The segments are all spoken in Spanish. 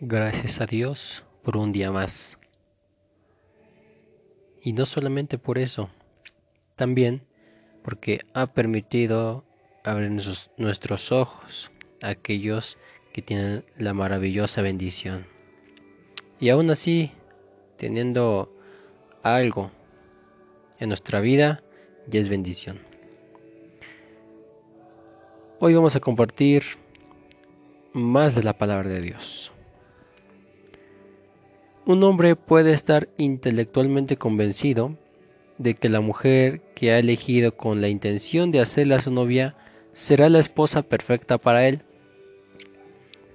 Gracias a Dios por un día más. Y no solamente por eso, también porque ha permitido abrir nuestros, ojos a aquellos que tienen la maravillosa bendición. Y aún así, teniendo algo en nuestra vida, ya es bendición. Hoy vamos a compartir más de la palabra de Dios. Un hombre puede estar intelectualmente convencido de que la mujer que ha elegido con la intención de hacerla su novia será la esposa perfecta para él.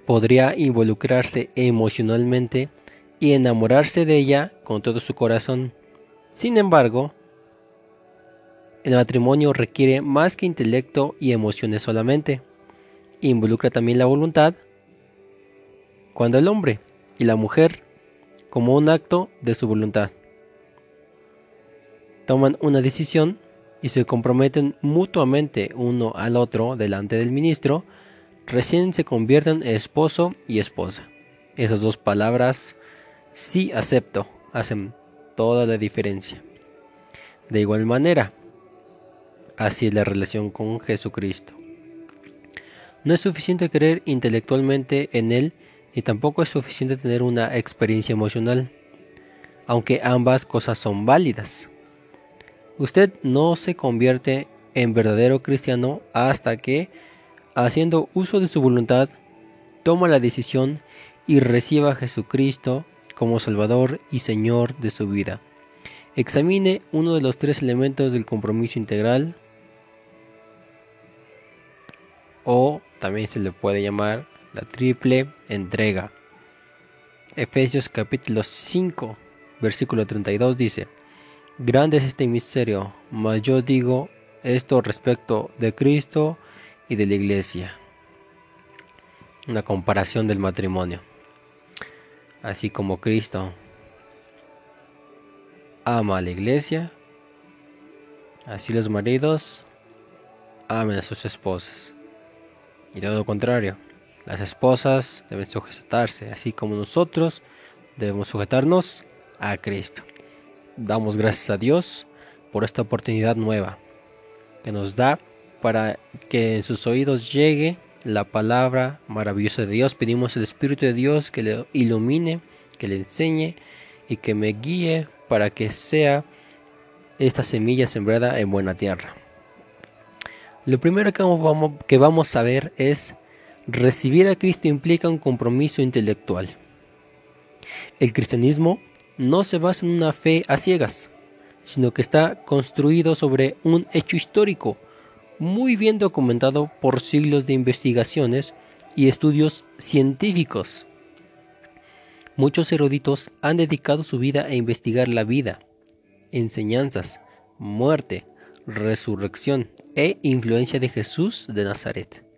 Podría involucrarse emocionalmente y enamorarse de ella con todo su corazón. Sin embargo, el matrimonio requiere más que intelecto y emociones solamente. Involucra también la voluntad. Cuando el hombre y la mujer como un acto de su voluntad. Toman una decisión y se comprometen mutuamente uno al otro delante del ministro, recién se convierten en esposo y esposa. Esas dos palabras, sí acepto, hacen toda la diferencia. De igual manera, así es la relación con Jesucristo. No es suficiente creer intelectualmente en Él y tampoco es suficiente tener una experiencia emocional, aunque ambas cosas son válidas. Usted no se convierte en verdadero cristiano hasta que, haciendo uso de su voluntad, toma la decisión y reciba a Jesucristo como Salvador y Señor de su vida. Examine uno de los tres elementos del compromiso integral o también se le puede llamar la triple entrega. Efesios capítulo 5, versículo 32 dice, Grande es este misterio, mas yo digo esto respecto de Cristo y de la iglesia. Una comparación del matrimonio. Así como Cristo ama a la iglesia, así los maridos amen a sus esposas. Y todo lo contrario. Las esposas deben sujetarse, así como nosotros debemos sujetarnos a Cristo. Damos gracias a Dios por esta oportunidad nueva que nos da para que en sus oídos llegue la palabra maravillosa de Dios. Pedimos el Espíritu de Dios que le ilumine, que le enseñe y que me guíe para que sea esta semilla sembrada en buena tierra. Lo primero que vamos a ver es Recibir a Cristo implica un compromiso intelectual. El cristianismo no se basa en una fe a ciegas, sino que está construido sobre un hecho histórico muy bien documentado por siglos de investigaciones y estudios científicos. Muchos eruditos han dedicado su vida a investigar la vida, enseñanzas, muerte, resurrección e influencia de Jesús de Nazaret.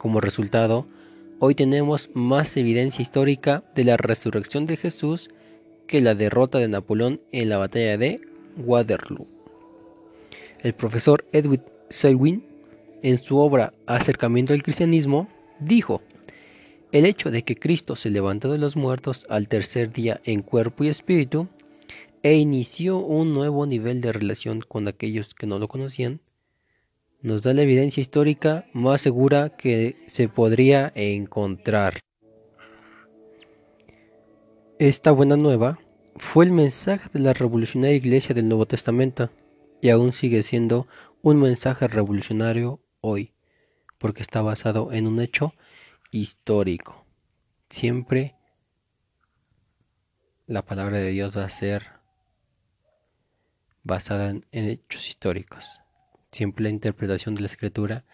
Como resultado, hoy tenemos más evidencia histórica de la resurrección de Jesús que la derrota de Napoleón en la batalla de Waterloo. El profesor Edwin Selwyn, en su obra Acercamiento al Cristianismo, dijo, el hecho de que Cristo se levantó de los muertos al tercer día en cuerpo y espíritu e inició un nuevo nivel de relación con aquellos que no lo conocían, nos da la evidencia histórica más segura que se podría encontrar. Esta buena nueva fue el mensaje de la revolucionaria iglesia del Nuevo Testamento y aún sigue siendo un mensaje revolucionario hoy, porque está basado en un hecho histórico. Siempre la palabra de Dios va a ser basada en, hechos históricos. Siempre la interpretación de la escritura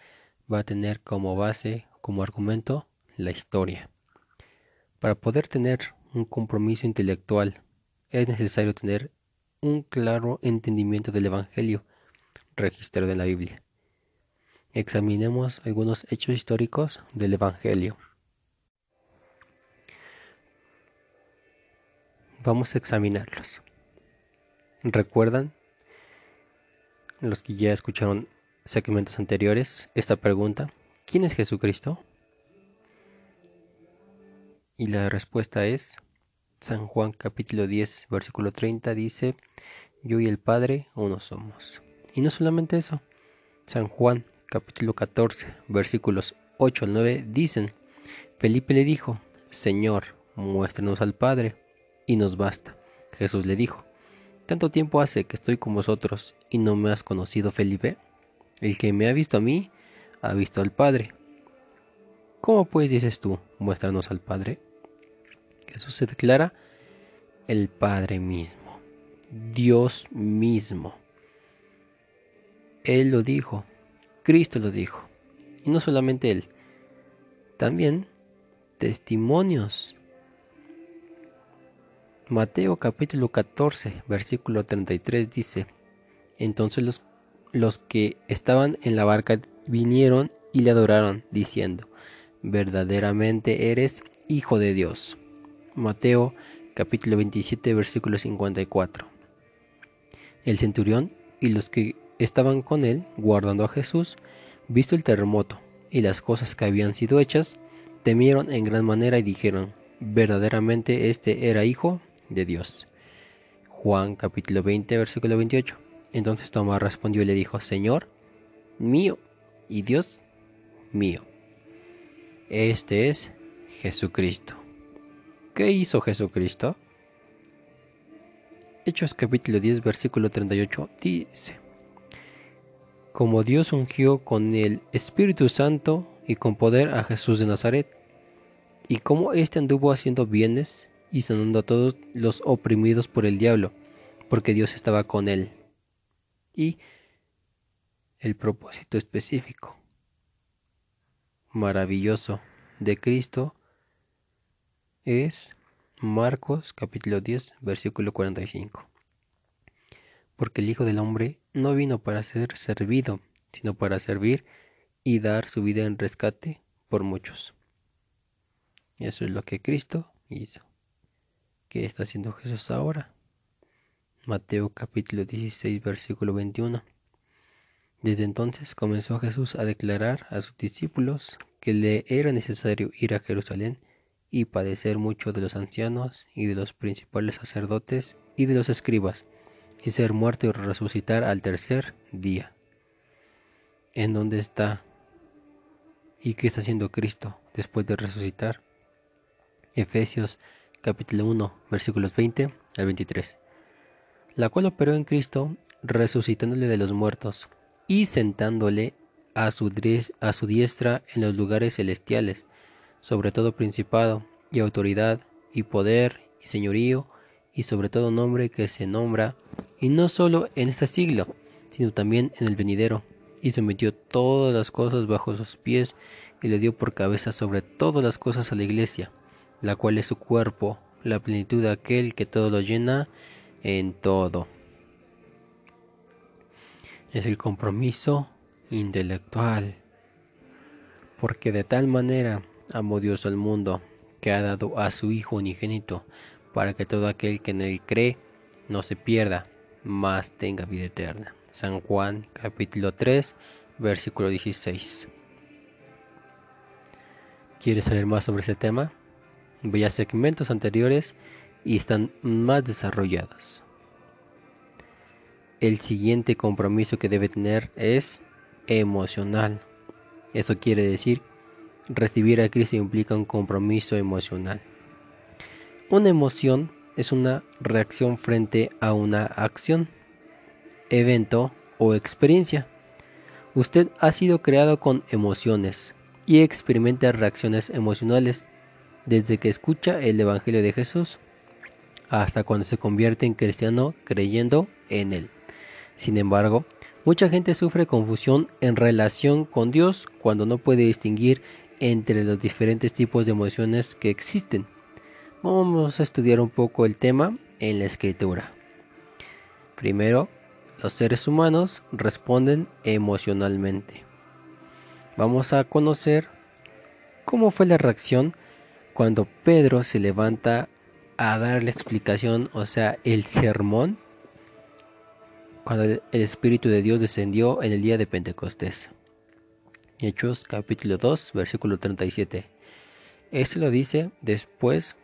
va a tener como base, como argumento, la historia. Para poder tener un compromiso intelectual es necesario tener un claro entendimiento del Evangelio registrado en la Biblia. Examinemos algunos hechos históricos del Evangelio. Vamos a examinarlos. ¿Recuerdan los que ya escucharon segmentos anteriores esta pregunta, ¿quién es Jesucristo? Y la respuesta es San Juan capítulo 10, versículo 30 dice, yo y el Padre uno somos. Y no solamente eso, San Juan capítulo 14, versículos 8 al 9 dicen, Felipe le dijo, Señor, muéstranos al Padre, y nos basta. Jesús le dijo, ¿tanto tiempo hace que estoy con vosotros y no me has conocido, Felipe? El que me ha visto a mí, ha visto al Padre. ¿Cómo pues dices tú, muéstranos al Padre? Jesús se declara el Padre mismo, Dios mismo. Él lo dijo, Cristo lo dijo. Y no solamente Él, también testimonios. Mateo capítulo 14, versículo 33 dice, Entonces los, los que estaban en la barca vinieron y le adoraron, diciendo, verdaderamente eres Hijo de Dios. Mateo capítulo 27 versículo 54. El centurión y los que estaban con él guardando a Jesús, visto el terremoto y las cosas que habían sido hechas, temieron en gran manera y dijeron, verdaderamente este era hijo de Dios. Juan capítulo 20 versículo 28. Entonces Tomás respondió y le dijo, Señor mío y Dios mío. Este es Jesucristo. ¿Qué hizo Jesucristo? Hechos capítulo 10 versículo 38 dice, como Dios ungió con el Espíritu Santo y con poder a Jesús de Nazaret, y como éste anduvo haciendo bienes y sanando a todos los oprimidos por el diablo, porque Dios estaba con él. Y el propósito específico, maravilloso de Cristo es Marcos capítulo 10 versículo 45. Porque el Hijo del Hombre no vino para ser servido, sino para servir y dar su vida en rescate por muchos. Eso es lo que Cristo hizo. ¿Qué está haciendo Jesús ahora? Mateo capítulo 16 versículo 21. Desde entonces comenzó Jesús a declarar a sus discípulos que le era necesario ir a Jerusalén y padecer mucho de los ancianos y de los principales sacerdotes y de los escribas, y ser muerto y resucitar al tercer día. ¿En dónde está? ¿Y qué está haciendo Cristo después de resucitar? Efesios capítulo 1 versículos 20 al 23. La cual operó en Cristo resucitándole de los muertos y sentándole a su, a su diestra en los lugares celestiales, sobre todo principado y autoridad y poder y señorío y sobre todo nombre que se nombra, y no solo en este siglo, sino también en el venidero, y sometió todas las cosas bajo sus pies, y le dio por cabeza sobre todas las cosas a la iglesia, la cual es su cuerpo, la plenitud de aquel que todo lo llena en todo. Es el compromiso intelectual, porque de tal manera amó Dios al mundo, que ha dado a su Hijo unigénito, para que todo aquel que en él cree no se pierda, mas tenga vida eterna. San Juan capítulo 3, versículo 16. ¿Quieres saber más sobre ese tema? A segmentos anteriores y están más desarrollados. El siguiente compromiso que debe tener es emocional. Eso quiere decir recibir a Cristo implica un compromiso emocional. Una emoción es una reacción frente a una acción, evento o experiencia. Usted ha sido creado con emociones y experimenta reacciones emocionales desde que escucha el Evangelio de Jesús hasta cuando se convierte en cristiano creyendo en él. Sin embargo, mucha gente sufre confusión en relación con Dios cuando no puede distinguir entre los diferentes tipos de emociones que existen. Vamos a estudiar un poco el tema en la escritura. Primero, los seres humanos responden emocionalmente. Vamos a conocer cómo fue la reacción cuando Pedro se levanta a dar la explicación, o sea, el sermón, cuando el Espíritu de Dios descendió en el día de Pentecostés. Hechos capítulo 2, versículo 37. Esto lo dice después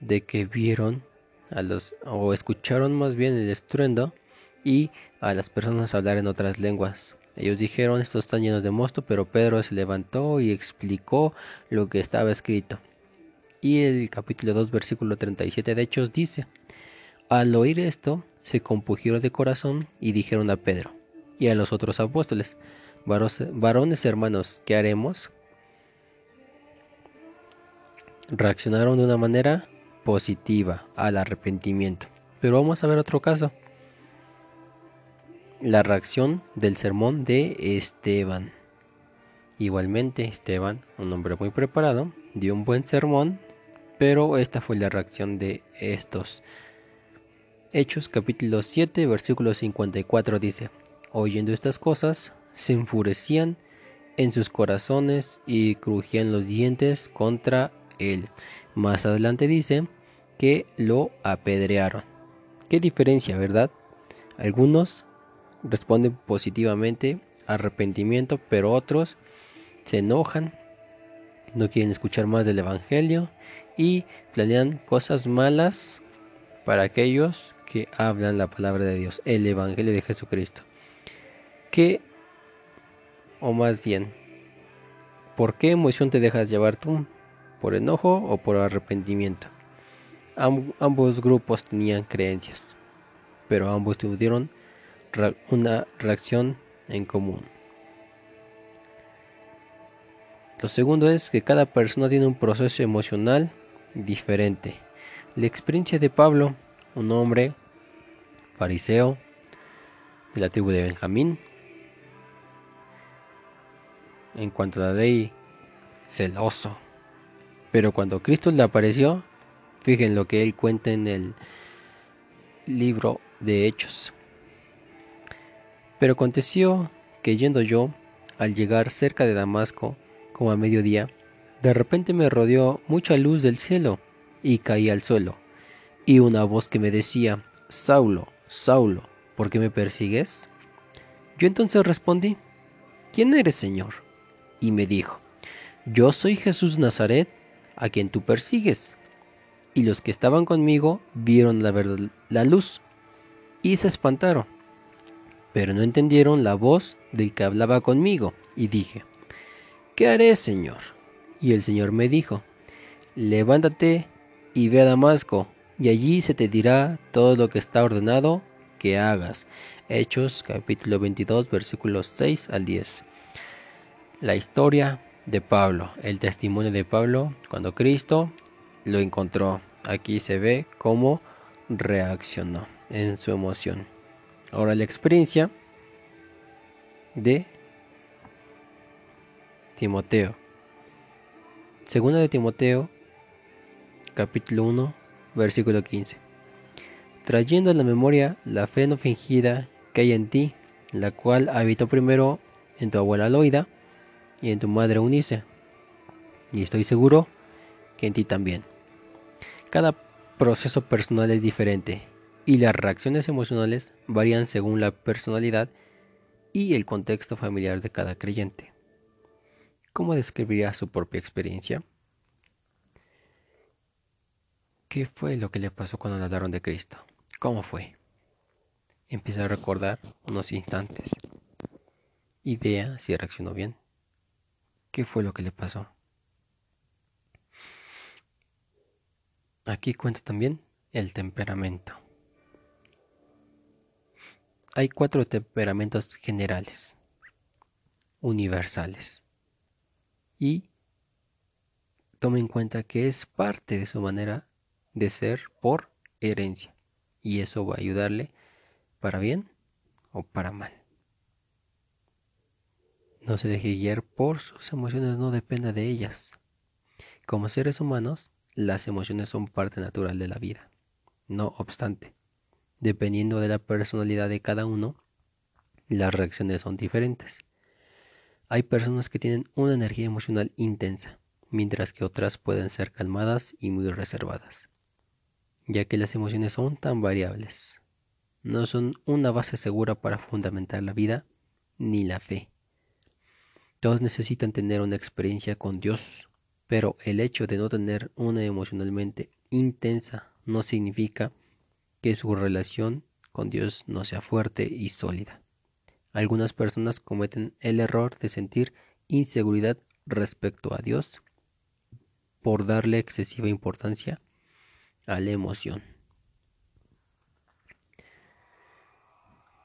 de que vieron a los o escucharon más bien el estruendo y a las personas hablar en otras lenguas. Ellos dijeron, estos están llenos de mosto, pero Pedro se levantó y explicó lo que estaba escrito. Y el capítulo 2, versículo 37 de Hechos dice, al oír esto, se compugieron de corazón y dijeron a Pedro y a los otros apóstoles, varones hermanos, ¿qué haremos? Reaccionaron de una manera positiva al arrepentimiento. Pero vamos a ver otro caso la reacción del sermón de Esteban. Igualmente, Esteban, un hombre muy preparado, dio un buen sermón, pero esta fue la reacción de estos. Hechos capítulo 7, versículo 54 dice, oyendo estas cosas, se enfurecían en sus corazones y crujían los dientes contra él. Más adelante dice que lo apedrearon. Qué diferencia, ¿verdad? Algunos responden positivamente arrepentimiento, pero otros se enojan, no quieren escuchar más del Evangelio y planean cosas malas para aquellos que hablan la palabra de Dios, el Evangelio de Jesucristo. ¿Qué, o más bien, por qué emoción te dejas llevar tú? ¿Por enojo o por arrepentimiento? ambos grupos tenían creencias, pero ambos tuvieron una reacción en común. Lo segundo es que cada persona tiene un proceso emocional diferente. La experiencia de Pablo, un hombre fariseo de la tribu de Benjamín, en cuanto a la ley, celoso. Pero cuando Cristo le apareció, fíjense lo que él cuenta en el libro de Hechos. Pero aconteció que yendo yo, al llegar cerca de Damasco, como a mediodía, de repente me rodeó mucha luz del cielo y caí al suelo, y una voz que me decía, Saulo, Saulo, ¿por qué me persigues? Yo entonces respondí, ¿quién eres, Señor? Y me dijo, yo soy Jesús Nazaret, a quien tú persigues. Y los que estaban conmigo vieron la, la luz y se espantaron pero no entendieron la voz del que hablaba conmigo, y dije, ¿qué haré, Señor? Y el Señor me dijo, levántate y ve a Damasco, y allí se te dirá todo lo que está ordenado que hagas. Hechos capítulo 22 versículos 6 al 10. La historia de Pablo, el testimonio de Pablo cuando Cristo lo encontró. Aquí se ve cómo reaccionó en su emoción. Ahora la experiencia de Timoteo. Segunda de Timoteo, capítulo 1, versículo 15. Trayendo a la memoria la fe no fingida que hay en ti, la cual habitó primero en tu abuela Loida y en tu madre Unice, y estoy seguro que en ti también. Cada proceso personal es diferente y las reacciones emocionales varían según la personalidad y el contexto familiar de cada creyente. ¿Cómo describiría su propia experiencia? ¿Qué fue lo que le pasó cuando hablaron de Cristo? ¿Cómo fue? Empieza a recordar unos instantes y vea si reaccionó bien. ¿Qué fue lo que le pasó? Aquí cuenta también el temperamento. Hay cuatro temperamentos generales, universales. Y tome en cuenta que es parte de su manera de ser por herencia. Y eso va a ayudarle para bien o para mal. No se deje guiar por sus emociones, no dependa de ellas. Como seres humanos, las emociones son parte natural de la vida. No obstante, Dependiendo de la personalidad de cada uno, las reacciones son diferentes. Hay personas que tienen una energía emocional intensa, mientras que otras pueden ser calmadas y muy reservadas, ya que las emociones son tan variables. No son una base segura para fundamentar la vida ni la fe. Todos necesitan tener una experiencia con Dios Pero el hecho de no tener una emocionalmente intensa no significa que su relación con Dios no sea fuerte y sólida. Algunas personas cometen el error de sentir inseguridad respecto a Dios por darle excesiva importancia a la emoción.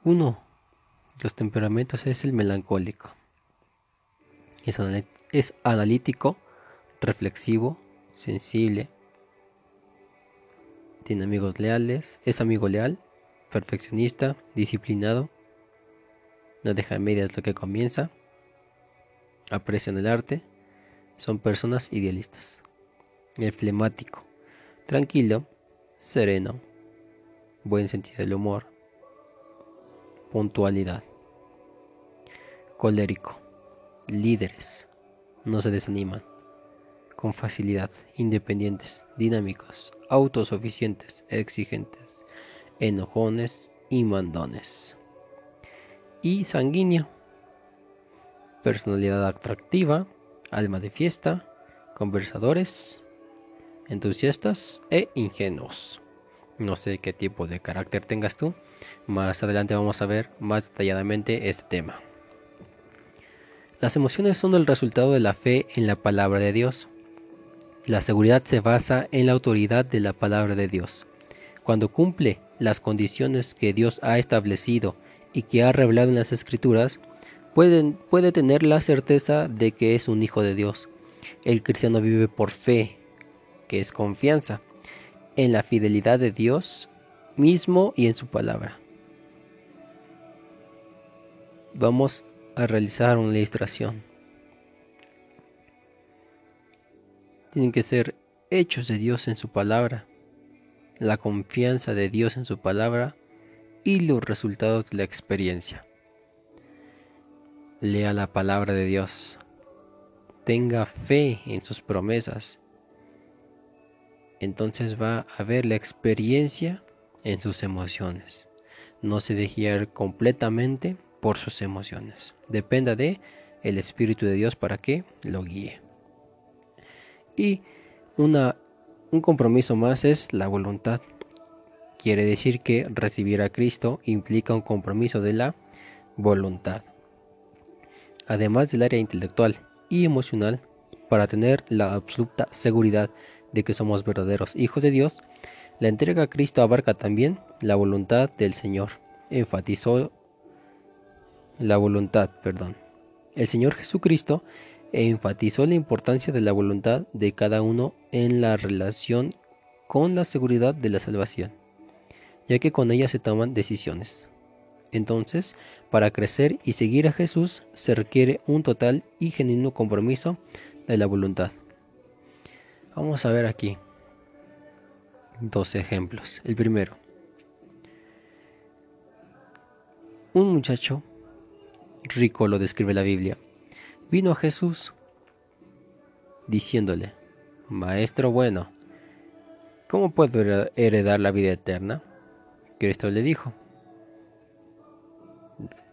Uno de los temperamentos es el melancólico. Es, analítico, reflexivo, sensible, tiene amigos leales, es amigo leal, perfeccionista, disciplinado, no deja medias lo que comienza, aprecian el arte, son personas idealistas. El flemático, tranquilo, sereno, buen sentido del humor, puntualidad. Colérico, líderes, no se desaniman, con facilidad, independientes, dinámicos, autosuficientes, exigentes, enojones y mandones y sanguíneo. Personalidad atractiva, alma de fiesta, conversadores, entusiastas e ingenuos. No sé qué tipo de carácter tengas tú. Más adelante vamos a ver más detalladamente este tema. Las emociones son el resultado de la fe en la palabra de Dios. La seguridad se basa en la autoridad de la palabra de Dios. Cuando cumple las condiciones que Dios ha establecido y que ha revelado en las escrituras, puede tener la certeza de que es un hijo de Dios. El cristiano vive por fe, que es confianza, en la fidelidad de Dios mismo y en su palabra. Vamos a realizar una ilustración. Tienen que ser hechos de Dios en su palabra, la confianza de Dios en su palabra y los resultados de la experiencia. Lea la palabra de Dios. Tenga fe en sus promesas. Entonces va a ver la experiencia en sus emociones. No se deje ir completamente por sus emociones. Dependa de el Espíritu de Dios para que lo guíe. Y una, un compromiso más es la voluntad. Quiere decir que recibir a Cristo implica un compromiso de la voluntad. Además del área intelectual y emocional, para tener la absoluta seguridad de que somos verdaderos hijos de Dios, la entrega a Cristo abarca también la voluntad del Señor. Enfatizó la voluntad, perdón. El Señor Jesucristo enfatizó la importancia de la voluntad de cada uno en la relación con la seguridad de la salvación ya que con ella se toman decisiones. Entonces, para crecer y seguir a Jesús se requiere un total y genuino compromiso de la voluntad. Vamos a ver aquí dos ejemplos. El primero, un muchacho rico lo describe la Biblia. Vino a Jesús diciéndole, Maestro bueno, ¿cómo puedo heredar la vida eterna? Cristo le dijo,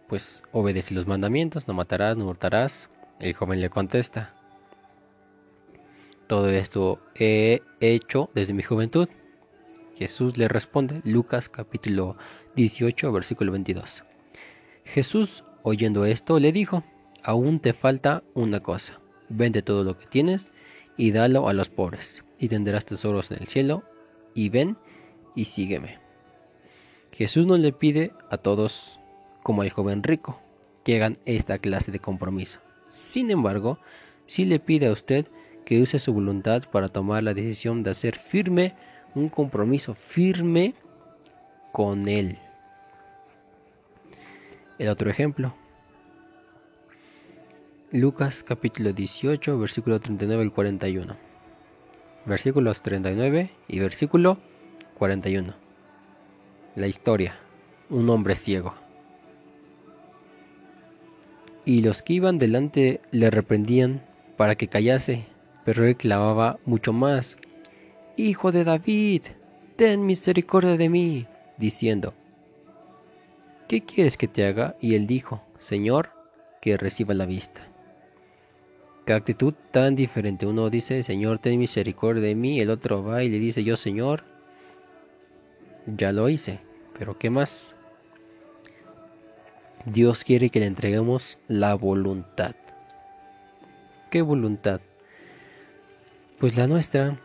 pues obedece los mandamientos, no matarás, no hurtarás. El joven le contesta, todo esto he hecho desde mi juventud. Jesús le responde, Lucas capítulo 18, versículo 22. Jesús, oyendo esto, le dijo, aún te falta una cosa, vende todo lo que tienes y dalo a los pobres, y tendrás tesoros en el cielo, y ven y sígueme. Jesús no le pide a todos, como al joven rico, que hagan esta clase de compromiso. Sin embargo, sí le pide a usted que use su voluntad para tomar la decisión de hacer firme un compromiso firme con Él. El otro ejemplo. Lucas capítulo 18, versículo 39 al 41. Versículos 39 y versículo 41. La historia. Un hombre ciego. Y los que iban delante le reprendían para que callase, pero él clamaba mucho más. Hijo de David, ten misericordia de mí, diciendo, ¿qué quieres que te haga? Y él dijo, Señor, que reciba la vista. Qué actitud tan diferente. Uno dice, Señor, ten misericordia de mí. El otro va y le dice, yo, Señor, ya lo hice. Pero ¿qué más? Dios quiere que le entreguemos la voluntad. ¿Qué voluntad? Pues la nuestra.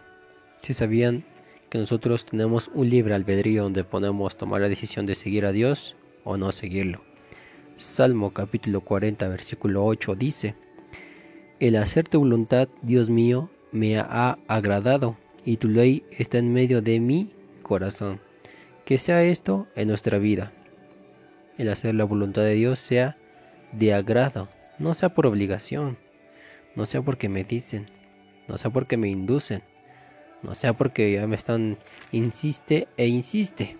Si sabían que nosotros tenemos un libre albedrío donde podemos tomar la decisión de seguir a Dios o no seguirlo. Salmo capítulo 40 versículo 8 dice, El hacer tu voluntad, Dios mío, me ha agradado y tu ley está en medio de mi corazón. Que sea esto en nuestra vida. El hacer la voluntad de Dios sea de agrado, no sea por obligación, no sea porque me dicen, no sea porque me inducen, no sea porque ya me están insiste e insiste,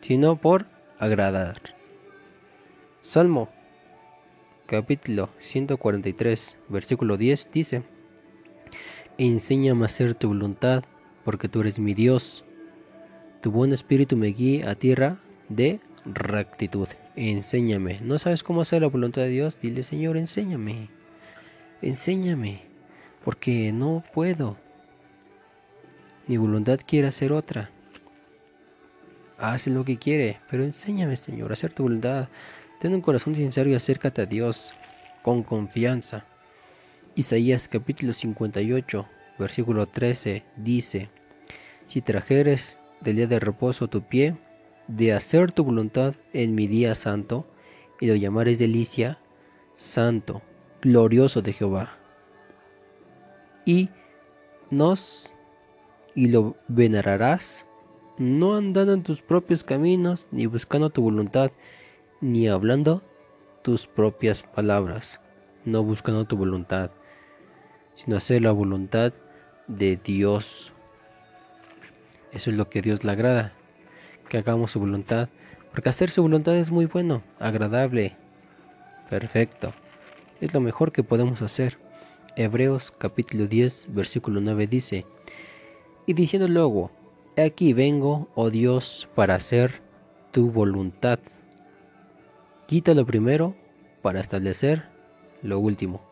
sino por agradar. Salmo capítulo 143 versículo 10 dice, Enséñame a hacer tu voluntad, porque tú eres mi Dios. Tu buen espíritu me guía a tierra de rectitud. Enséñame. ¿No sabes cómo hacer la voluntad de Dios? Dile, Señor, enséñame. Enséñame. Porque no puedo. Mi voluntad quiere hacer otra. Haz lo que quiere, pero enséñame, Señor, a hacer tu voluntad. Ten un corazón sincero y acércate a Dios con confianza. Isaías capítulo 58, versículo 13 dice, Si trajeres del día de reposo tu pie, de hacer tu voluntad en mi día santo, y lo llamares delicia, santo, glorioso de Jehová. Y nos y lo venerarás, no andando en tus propios caminos, ni buscando tu voluntad, ni hablando tus propias palabras, no buscando tu voluntad, sino hacer la voluntad de Dios. Eso es lo que a Dios le agrada, que hagamos su voluntad, porque hacer su voluntad es muy bueno, agradable, perfecto. Es lo mejor que podemos hacer. Hebreos capítulo 10, versículo 9 dice, y diciendo luego, aquí vengo, oh Dios, para hacer tu voluntad. Quita lo primero para establecer lo último.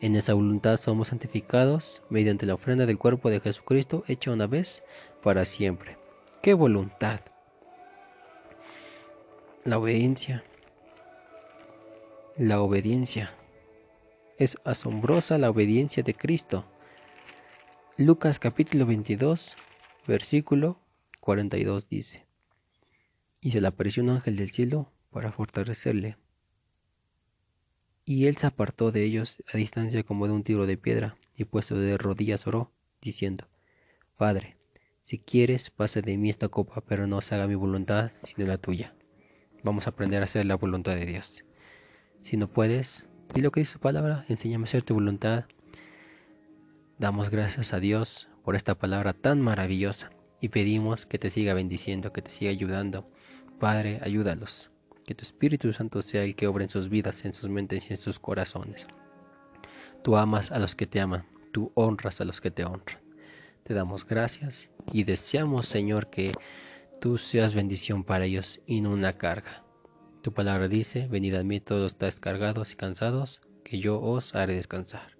En esa voluntad somos santificados mediante la ofrenda del cuerpo de Jesucristo hecha una vez para siempre. ¿Qué voluntad? La obediencia. La obediencia. Es asombrosa la obediencia de Cristo. Lucas capítulo 22, versículo 42 dice, Y se le apareció un ángel del cielo para fortalecerle. Y él se apartó de ellos a distancia como de un tiro de piedra, y puesto de rodillas oró, diciendo, Padre, si quieres, pase de mí esta copa, pero no se haga mi voluntad, sino la tuya. Vamos a aprender a hacer la voluntad de Dios. Si no puedes, di lo que dice su palabra, enséñame a hacer tu voluntad, Damos gracias a Dios por esta palabra tan maravillosa y pedimos que te siga bendiciendo, que te siga ayudando. Padre, ayúdalos. Que tu Espíritu Santo sea el que obre en sus vidas, en sus mentes y en sus corazones. Tú amas a los que te aman, tú honras a los que te honran. Te damos gracias y deseamos, Señor, que tú seas bendición para ellos y no una carga. Tu palabra dice, venid a mí todos estáis cargados y cansados, que yo os haré descansar.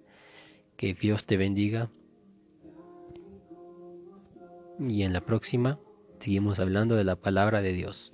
Que Dios te bendiga. Y en la próxima seguimos hablando de la palabra de Dios.